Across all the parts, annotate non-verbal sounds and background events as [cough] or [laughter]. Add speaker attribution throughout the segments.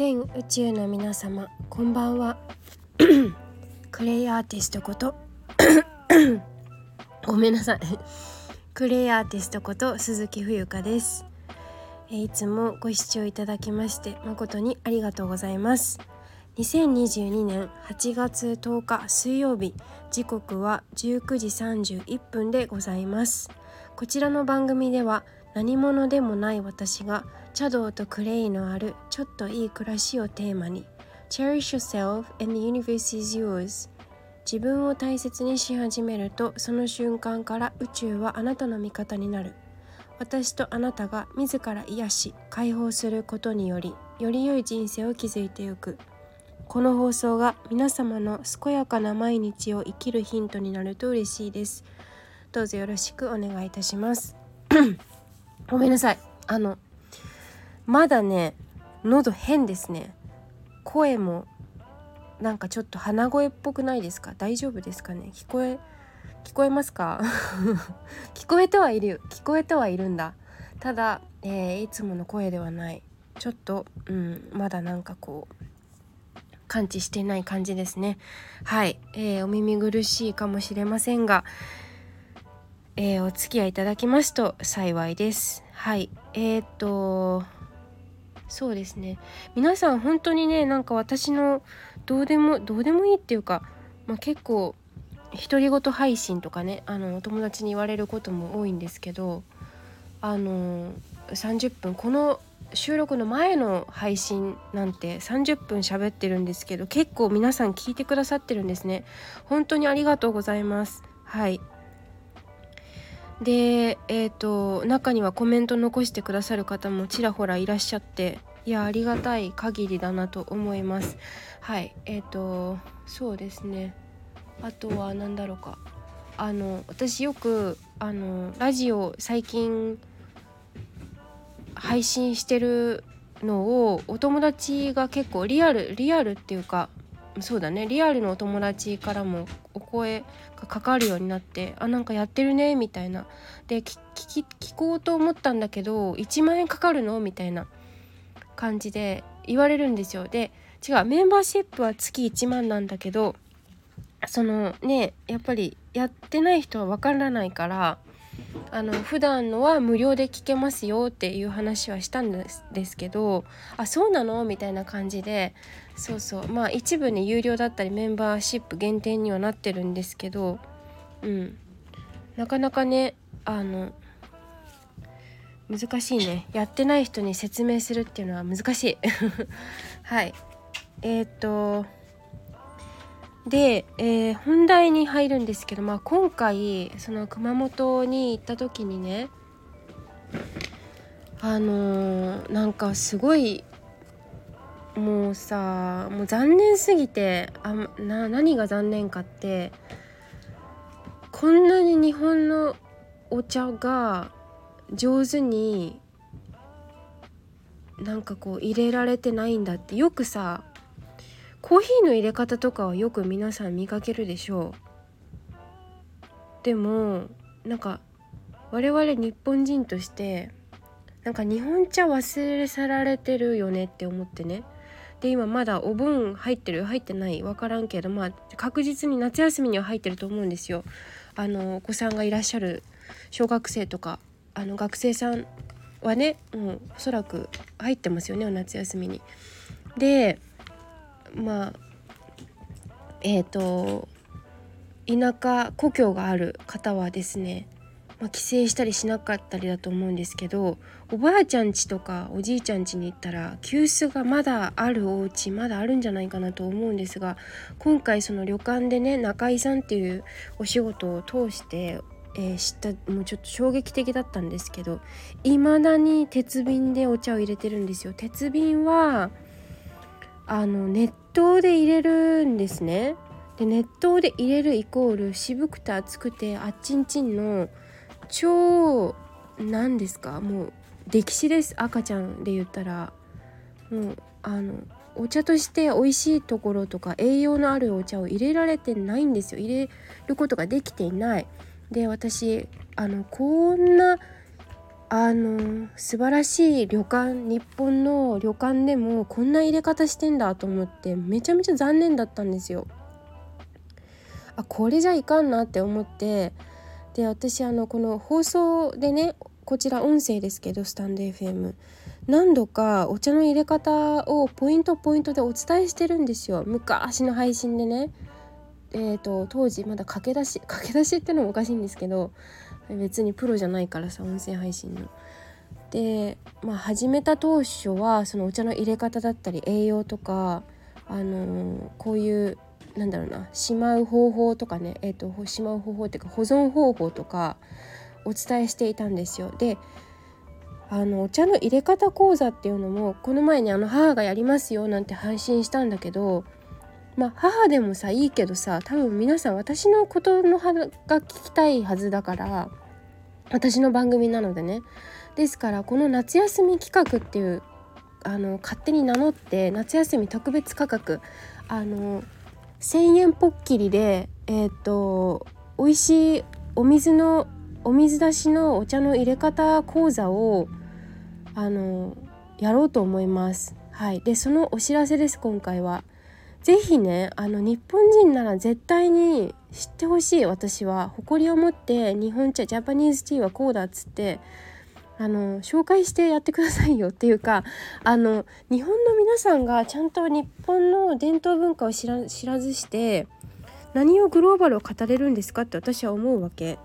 Speaker 1: 全宇宙の皆様こんばんは。[coughs] クレイアーティストこと [coughs] ごめんなさい。[laughs] クレイアーティストこと鈴木冬香です。いつもご視聴いただきまして誠にありがとうございます。2022年8月10日水曜日時刻は19時31分でございます。こちらの番組では何者でもない私が茶道とクレイのあるちょっといい暮らしをテーマに Cherish yourself and the universe is yours 自分を大切にし始めるとその瞬間から宇宙はあなたの味方になる。私とあなたが自ら癒し解放することによりより良い人生を築いてゆく。この放送が皆様の健やかな毎日を生きるヒントになると嬉しいです。どうぞよろしくお願いいたします。[coughs] ごめんなさい。あのまだね喉変ですね。声もなんかちょっと鼻声っぽくないですか？大丈夫ですかね？聞こえ聞こえますか？[laughs] 聞こえてはいる聞こえてはいるんだ。ただ、えー、いつもの声ではない。ちょっと、うん、まだなんかこう感知してない感じですね。はい、えー、お耳苦しいかもしれませんが、えー、お付き合いいただきますと幸いです。はい。えー、っとそうですね。皆さん本当にねなんか私のどうでもどうでもいいっていうか、まあ、結構独り言配信とかねあのお友達に言われることも多いんですけどあの30分この収録の前の配信なんて30分喋ってるんですけど結構皆さん聞いてくださってるんですね。本当にありがとうございます。はい。でえっ、ー、と中にはコメント残してくださる方もちらほらいらっしゃっていやありがたい限りだなと思います。はいえっ、ー、とそうですね。あとは何だろうか。あの私よくあのラジオ最近配信してるのをお友達が結構リアルリアルっていうかそうだね。リアルのお友達からもお声がかかるようになってあなんかやってるねみたいな。で聞き聞こうと思ったんだけど1万円かかるの？みたいな感じで言われるんですよ。で違うメンバーシップは月1万なんだけどそのねやっぱりやってない人はわからないからあの普段のは無料で聞けますよっていう話はしたんですですけどあそうなの？みたいな感じでそうそう。まあ一部ね有料だったりメンバーシップ限定にはなってるんですけどうん。なかなかねあの難しいね。やってない人に説明するっていうのは難しい。[laughs] はい。えっ、とで、えー、本題に入るんですけど、まあ、今回その熊本に行った時にねあのー、なんかすごいもうさもう残念すぎてあな何が残念かってこんなに日本のお茶が上手になんかこう入れられてないんだってよくさコーヒーの入れ方とかはよく皆さん見かけるでしょう。でもなんか我々日本人としてなんか日本茶忘れ去られてるよねって思ってね。で今まだお盆入ってる？入ってない？分からんけどまあ確実に夏休みには入ってると思うんですよ。あのお子さんがいらっしゃる小学生とかあの学生さんはねもうおそらく入ってますよね夏休みに。でまあえっ、ー、と田舎故郷がある方はですね、まあ、帰省したりしなかったりだと思うんですけどおばあちゃん家とかおじいちゃん家に行ったら急須がまだあるお家まだあるんじゃないかなと思うんですが今回その旅館でね中井さんっていうお仕事を通してえー、知ったもうちょっと衝撃的だったんですけどいまだに鉄瓶でお茶を入れてるんですよ。鉄瓶はあの熱湯で入れるんですね。で熱湯で入れるイコール渋くて熱くてあっちんちんの超何ですか？もう歴史です。赤ちゃんで言ったら。もうあのお茶として美味しいところとか栄養のあるお茶を入れられてないんですよ。入れることができていない。で私あのこんなあの素晴らしい旅館日本の旅館でもこんな入れ方してんだと思ってめちゃめちゃ残念だったんですよ。あこれじゃいかんなって思ってで私あのこの放送でねこちら音声ですけどスタンド FM 何度かお茶の入れ方をポイントポイントでお伝えしてるんですよ昔の配信でね。えーと、当時まだ駆け出し [laughs] 駆け出しってのもおかしいんですけど別にプロじゃないからさ音声配信の。で、まあ、始めた当初はそのお茶の入れ方だったり栄養とか、あのー、こういうなんだろうなしまう方法とかね、えーと、しまう方法っていうか保存方法とかお伝えしていたんですよ。であのお茶の入れ方講座っていうのもこの前にあの母がやりますよなんて配信したんだけどまあ母でもさいいけどさ多分皆さん私のことのが聞きたいはずだから私の番組なのでねですからこの夏休み企画っていうあの勝手に名乗って夏休み特別価格あの1,000円ポッキリでえっ、ー、と美味しいお水のお水出しのお茶の入れ方講座をあのやろうと思います。はい、でそのお知らせです今回は。是非ねあの日本人なら絶対に知ってほしい私は誇りを持って日本茶ジャパニーズティーはこうだっつってあの紹介してやってくださいよっていうか [laughs] あの日本の皆さんがちゃんと日本の伝統文化を知ら知らずして何をグローバルを語れるんですかって私は思うわけ。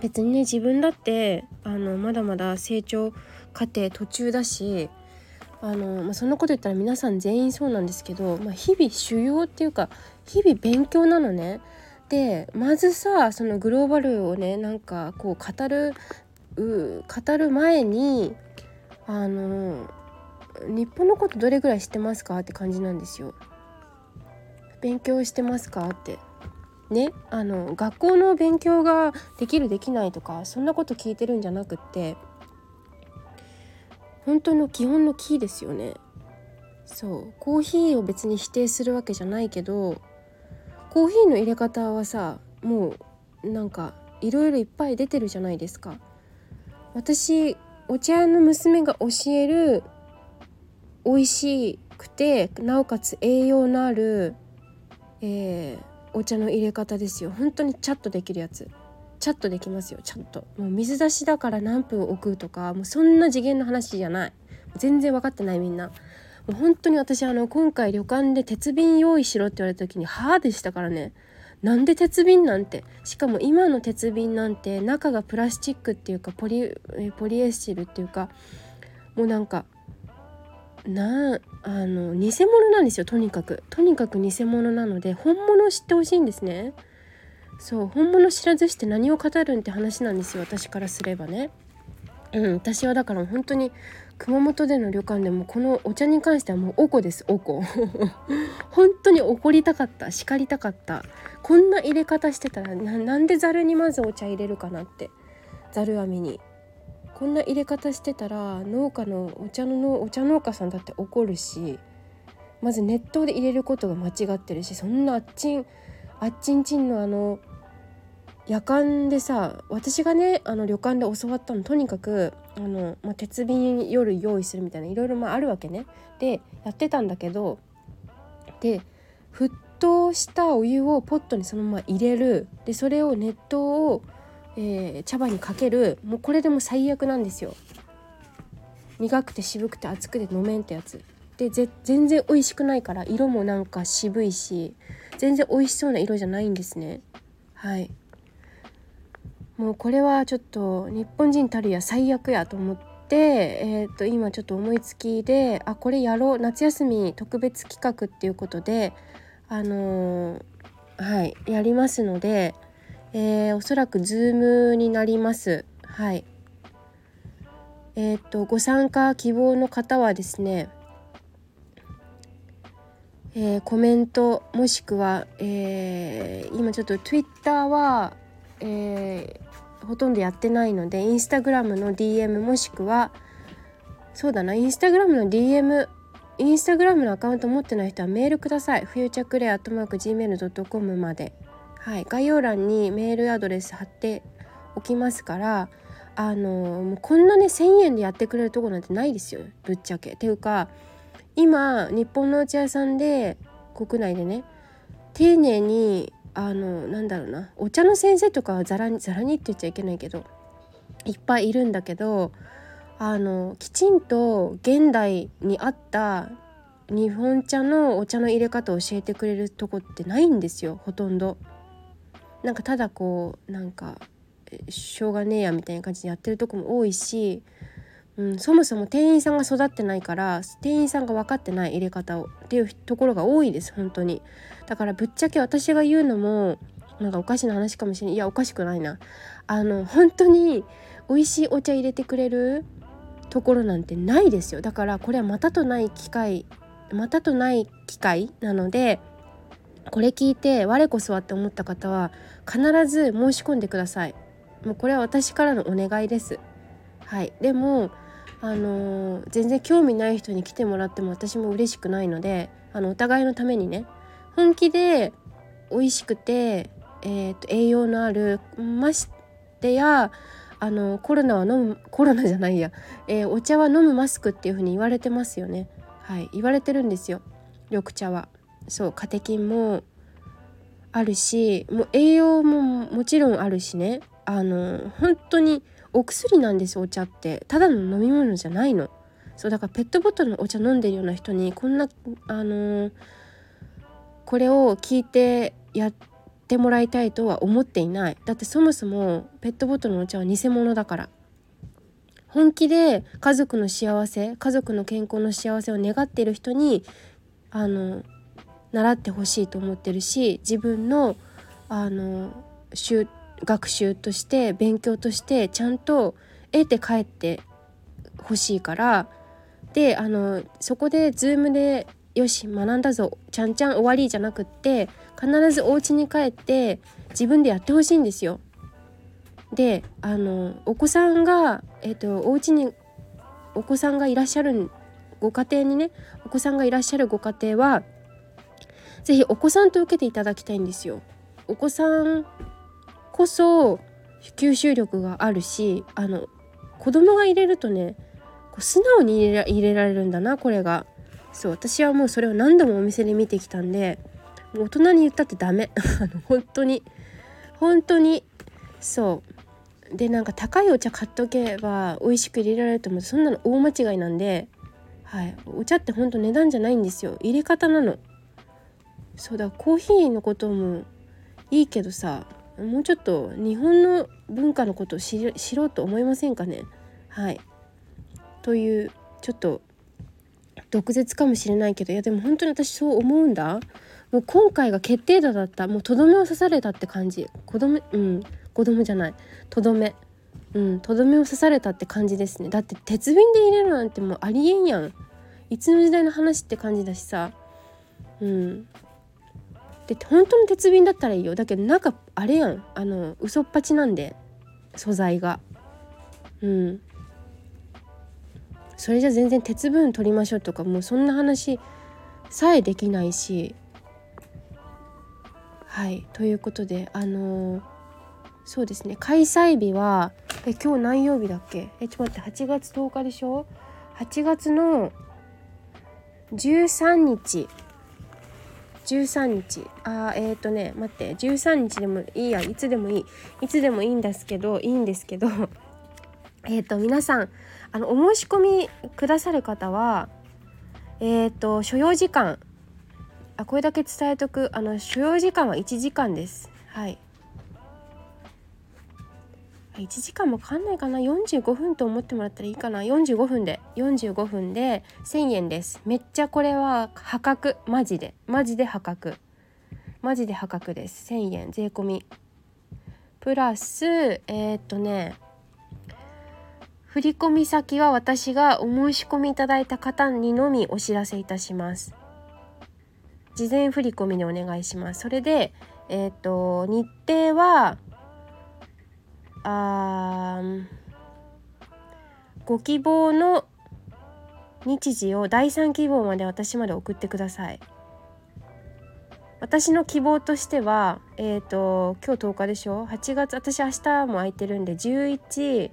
Speaker 1: 別にね自分だってあのまだまだ成長過程途中だしあの、まあ、そんなこと言ったら皆さん全員そうなんですけど、まあ、日々修行っていうか日々勉強なのね。でまずさそのグローバルをねなんかこう語る語る前にあの日本のことどれぐらい知ってますかって感じなんですよ。勉強してますかってねあの学校の勉強ができるできないとかそんなこと聞いてるんじゃなくって本当の基本のキーですよね。そうコーヒーを別に否定するわけじゃないけどコーヒーの入れ方はさもうなんかいろいろいっぱい出てるじゃないですか。私お茶屋の娘が教える美味しくてなおかつ栄養のある、えー、お茶の入れ方ですよ。本当にチャットできるやつ。チャットできますよちゃんともう水出しだから何分置くとかもうそんな次元の話じゃない。全然分かってないみんな。もう本当に私あの今回旅館で鉄瓶用意しろって言われた時に「はあ」でしたからね。なんで鉄瓶なんて？しかも今の鉄瓶なんて中がプラスチックっていうかポリポリエスチルっていうかもうなんかなあの偽物なんですよとにかく。とにかく偽物なので本物を知ってほしいんですね。そう本物知らずして何を語るんって話なんですよ私からすればね。うん私はだから本当に熊本での旅館でもこのお茶に関してはもうおこですおこ。[laughs] 本当に怒りたかった叱りたかった。こんな入れ方してたらなんでざるにまずお茶入れるかなって。ざる網に。こんな入れ方してたら農家のお茶のお茶農家さんだって怒るしまず熱湯で入れることが間違ってるしそんなあっちんあっちんちんのあの夜間でさ私がねあの旅館で教わったのとにかくあの、まあ、鉄瓶夜用意するみたいないろいろまああるわけね。でやってたんだけどで沸騰したお湯をポットにそのまま入れるでそれを熱湯を、えー、茶葉にかけるもうこれでも最悪なんですよ。苦くて渋くて熱くて飲めんってやつ。で全然美味しくないから色もなんか渋いし全然美味しそうな色じゃないんですね。はいもうこれはちょっと日本人たるや最悪やと思って、えー、と今ちょっと思いつきであこれやろう夏休み特別企画っていうことであのー、はいやりますので、えー、おそらく Zoom になります。はいえーと、ご参加希望の方はですね、えー、コメントもしくは、えー、今ちょっと Twitter は、えほとんどやってないのでインスタグラムの DM もしくはそうだなインスタグラムの DM インスタグラムのアカウント持ってない人はメールください。フューチャークレアットマーク Gmail.com まで。はい、概要欄にメールアドレス貼っておきますからあのもうこんなね1,000円でやってくれるとこなんてないですよぶっちゃけ。っていうか今日本のお茶屋さんで国内でね丁寧にあのなんだろうなお茶の先生とかはざらにざらにって言っちゃいけないけどいっぱいいるんだけどあのきちんと現代に合った日本茶のお茶の入れ方を教えてくれるとこってないんですよほとんど。なんかただこうなんかしょうがねえやみたいな感じでやってるとこも多いし、うん、そもそも店員さんが育ってないから店員さんが分かってない入れ方をっていうところが多いです本当にだからぶっちゃけ私が言うのもなんかおかしな話かもしれないいやおかしくないな。あの本当に美味しいお茶入れてくれるところなんてないですよ。だからこれはまたとない機会またとない機会なのでこれ聞いて我こそはって思った方は必ず申し込んでください。もうこれは私からのお願いです。はい。でもあのー、全然興味ない人に来てもらっても私も嬉しくないのであのお互いのためにね本気で美味しくて、えーと、栄養のあるましてやあのコロナは飲むコロナじゃないや、えー、お茶は飲むマスクっていう風に言われてますよね。はい言われてるんですよ。緑茶は。そうカテキンもあるしもう栄養ももちろんあるしね。あの本当にお薬なんですお茶って。ただの飲み物じゃないの。そうだからペットボトルのお茶飲んでるような人にこんなあのこれを聞いてやってもらいたいとは思っていない。だってそもそもペットボトルのお茶は偽物だから。本気で家族の幸せ家族の健康の幸せを願っている人にあの習ってほしいと思ってるし自分のあの学習として勉強としてちゃんと得て帰ってほしいから。であのそこで Zoom でよし学んだぞちゃんちゃん終わりじゃなくって必ずお家に帰って自分でやってほしいんですよ。であのお子さんが、えーと、お家にお子さんがいらっしゃるご家庭にねお子さんがいらっしゃるご家庭は是非お子さんと受けていただきたいんですよ。お子さんこそ吸収力があるしあの子供が入れるとねこう素直に入れられるんだなこれが。そう私はもうそれを何度もお店で見てきたんでもう大人に言ったってダメ。[laughs] あの本当に。本当にそう。でなんか高いお茶買っとけば美味しく入れられると思うそんなの大間違いなんで、はい、お茶ってほんと値段じゃないんですよ。入れ方なの。そうだコーヒーのこともいいけどさもうちょっと日本の文化のことを知ろうと思いませんかね。はい。というちょっと毒舌かもしれないけどいやでも本当に私そう思うんだ。もう今回が決定打だった。もうとどめを刺されたって感じ。子供うん。子供じゃない。とどめ。うん。とどめを刺されたって感じですね。だって鉄瓶で入れるなんてもうありえんやん。いつの時代の話って感じだしさ。うん。で本当の鉄瓶だったらいいよ。だけど中あれやん。あの嘘っぱちなんで。素材が。うん。それじゃ全然鉄分取りましょうとかもうそんな話さえできないし。はい。ということであのー、そうですね。開催日はえ今日何曜日だっけ？えちょっと待って。8月10日でしょ？8月の13日。13日。あえっ、ー、とね待って。13日でもいいや。いつでもいい。いつでもいいんですけどいいんですけど。[laughs] えっ、と皆さんあのお申し込みくださる方はえっ、ー、と所要時間あこれだけ伝えとくあの所要時間は1時間です。はい。1時間もかかんないかな？45分と思ってもらったらいいかな？45分で45分で1000円です。めっちゃこれは破格。マジで。マジで破格。マジで破格です。1000円。税込み。プラスえー、っとね振込先は私がお申し込みいただいた方にのみお知らせいたします。事前振込にお願いします。それでえっ、と日程はあご希望の日時を第3希望まで私まで送ってください。私の希望としてはえっ、ー、と今日10日でしょ？8月私明日も空いてるんで11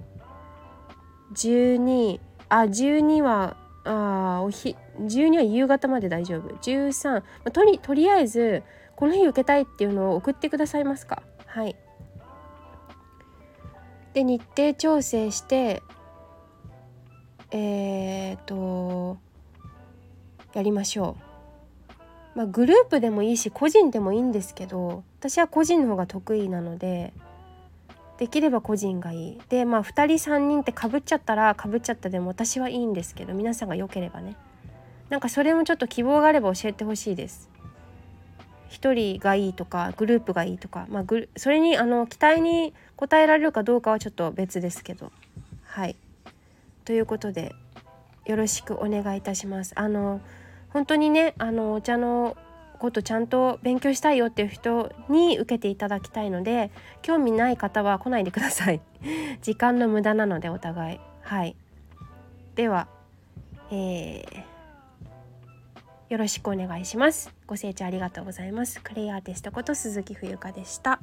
Speaker 1: 12あ12はあおひ12は夕方まで大丈夫。13、まあ、とりとりあえずこの日受けたいっていうのを送ってくださいますか？はい。で日程調整してえー、っとやりましょう。まあグループでもいいし個人でもいいんですけど私は個人の方が得意なのでできれば個人がいい。でまあ2人3人ってかぶっちゃったらかぶっちゃったでも私はいいんですけど皆さんが良ければね。なんかそれもちょっと希望があれば教えてほしいです。1人がいいとかグループがいいとか、まあ、グそれにあの期待に応えられるかどうかはちょっと別ですけど。はい。ということでよろしくお願いいたします。あの本当にねあのお茶のことちゃんと勉強したいよっていう人に受けていただきたいので興味ない方は来ないでください。[laughs] 時間の無駄なのでお互い。はい。ではえー、よろしくお願いします。ご清聴ありがとうございます。クレイアーティストこと鈴木冬香でした。